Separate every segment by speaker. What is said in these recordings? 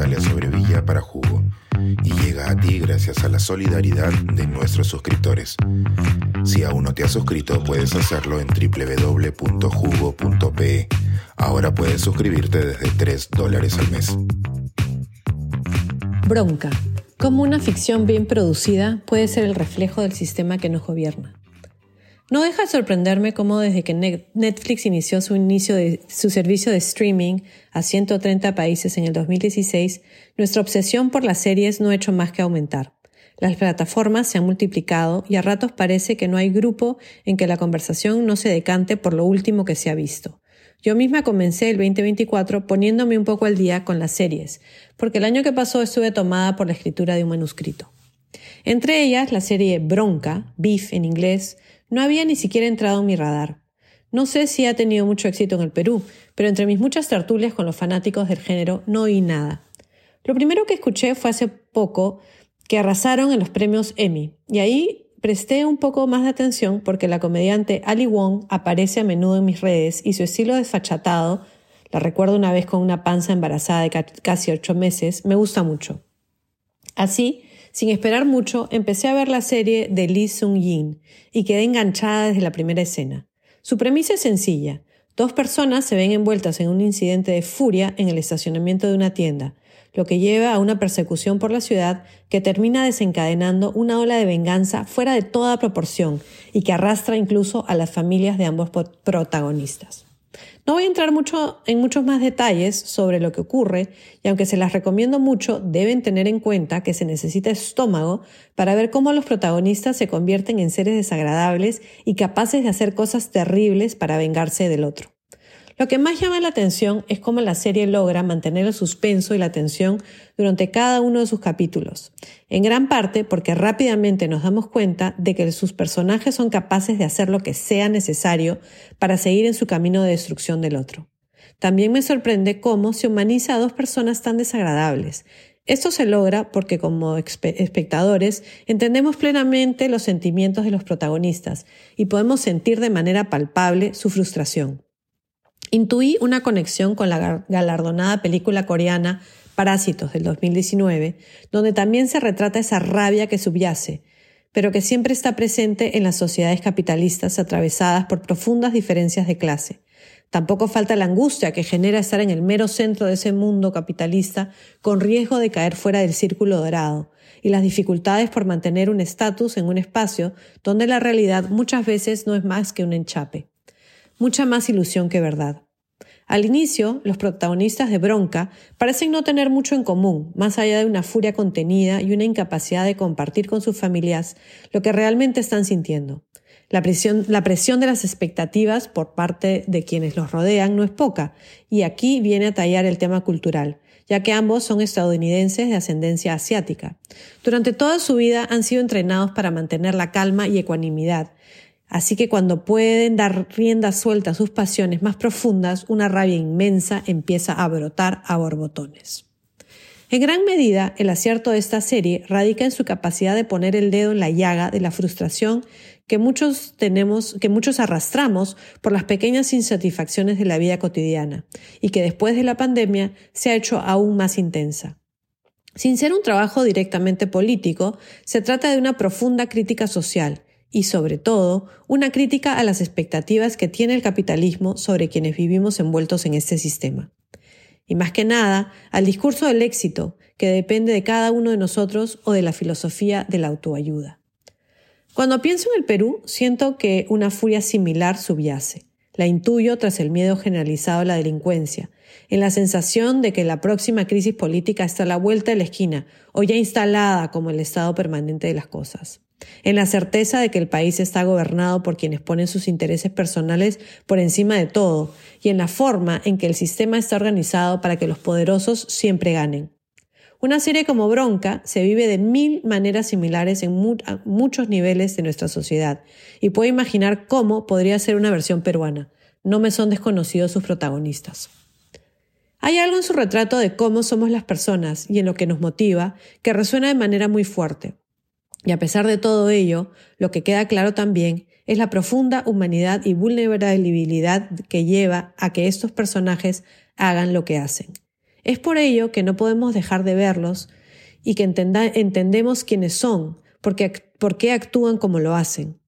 Speaker 1: Natalia Sobrevilla para Jugo y llega a ti gracias a la solidaridad de nuestros suscriptores. Si aún no te has suscrito, puedes hacerlo en www.jugo.pe. Ahora puedes suscribirte desde 3 dólares al mes.
Speaker 2: Bronca. Cómo una ficción bien producida puede ser el reflejo del sistema que nos gobierna. No deja de sorprenderme cómo desde que Netflix inició su inicio de su servicio de streaming a 130 países en el 2016, nuestra obsesión por las series no ha hecho más que aumentar. Las plataformas se han multiplicado y a ratos parece que no hay grupo en que la conversación no se decante por lo último que se ha visto. Yo misma comencé el 2024 poniéndome un poco al día con las series, porque el año que pasó estuve tomada por la escritura de un manuscrito. Entre ellas la serie Bronca, Beef en inglés, no había ni siquiera entrado en mi radar. No sé si ha tenido mucho éxito en el Perú, pero entre mis muchas tertulias con los fanáticos del género no oí nada. Lo primero que escuché fue hace poco que arrasaron en los premios Emmy, y ahí presté un poco más de atención porque la comediante Ali Wong aparece a menudo en mis redes y su estilo desfachatado, la recuerdo una vez con una panza embarazada de casi ocho meses, me gusta mucho. Así, sin esperar mucho, empecé a ver la serie de Lee Sung-yin y quedé enganchada desde la primera escena. Su premisa es sencilla. Dos personas se ven envueltas en un incidente de furia en el estacionamiento de una tienda, lo que lleva a una persecución por la ciudad que termina desencadenando una ola de venganza fuera de toda proporción y que arrastra incluso a las familias de ambos protagonistas. No voy a entrar mucho en muchos más detalles sobre lo que ocurre y aunque se las recomiendo mucho, deben tener en cuenta que se necesita estómago para ver cómo los protagonistas se convierten en seres desagradables y capaces de hacer cosas terribles para vengarse del otro. Lo que más llama la atención es cómo la serie logra mantener el suspenso y la tensión durante cada uno de sus capítulos, en gran parte porque rápidamente nos damos cuenta de que sus personajes son capaces de hacer lo que sea necesario para seguir en su camino de destrucción del otro. También me sorprende cómo se humaniza a dos personas tan desagradables. Esto se logra porque como espectadores entendemos plenamente los sentimientos de los protagonistas y podemos sentir de manera palpable su frustración. Intuí una conexión con la galardonada película coreana Parásitos del 2019, donde también se retrata esa rabia que subyace, pero que siempre está presente en las sociedades capitalistas atravesadas por profundas diferencias de clase. Tampoco falta la angustia que genera estar en el mero centro de ese mundo capitalista con riesgo de caer fuera del círculo dorado, y las dificultades por mantener un estatus en un espacio donde la realidad muchas veces no es más que un enchape mucha más ilusión que verdad. Al inicio, los protagonistas de Bronca parecen no tener mucho en común, más allá de una furia contenida y una incapacidad de compartir con sus familias lo que realmente están sintiendo. La presión, de las expectativas por parte de quienes los rodean no es poca, y aquí viene a tallar el tema cultural, ya que ambos son estadounidenses de ascendencia asiática. Durante toda su vida han sido entrenados para mantener la calma y ecuanimidad, Así que cuando pueden dar rienda suelta a sus pasiones más profundas, una rabia inmensa empieza a brotar a borbotones. En gran medida, el acierto de esta serie radica en su capacidad de poner el dedo en la llaga de la frustración que muchos tenemos, que muchos arrastramos por las pequeñas insatisfacciones de la vida cotidiana y que después de la pandemia se ha hecho aún más intensa. Sin ser un trabajo directamente político, se trata de una profunda crítica social y sobre todo una crítica a las expectativas que tiene el capitalismo sobre quienes vivimos envueltos en este sistema. Y más que nada, al discurso del éxito, que depende de cada uno de nosotros o de la filosofía de la autoayuda. Cuando pienso en el Perú, siento que una furia similar subyace. La intuyo tras el miedo generalizado a la delincuencia, en la sensación de que la próxima crisis política está a la vuelta de la esquina o ya instalada como el estado permanente de las cosas en la certeza de que el país está gobernado por quienes ponen sus intereses personales por encima de todo, y en la forma en que el sistema está organizado para que los poderosos siempre ganen. Una serie como Bronca se vive de mil maneras similares en muchos niveles de nuestra sociedad, y puedo imaginar cómo podría ser una versión peruana. No me son desconocidos sus protagonistas. Hay algo en su retrato de cómo somos las personas y en lo que nos motiva que resuena de manera muy fuerte. Y a pesar de todo ello, lo que queda claro también es la profunda humanidad y vulnerabilidad que lleva a que estos personajes hagan lo que hacen. Es por ello que no podemos dejar de verlos y que entendemos quiénes son, porque, por qué actúan como lo hacen.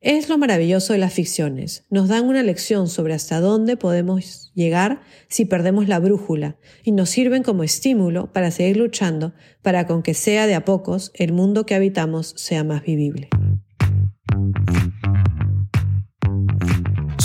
Speaker 2: Es lo maravilloso de las ficciones. Nos dan una lección sobre hasta dónde podemos llegar si perdemos la brújula y nos sirven como estímulo para seguir luchando para que aunque sea de a pocos, el mundo que habitamos sea más vivible.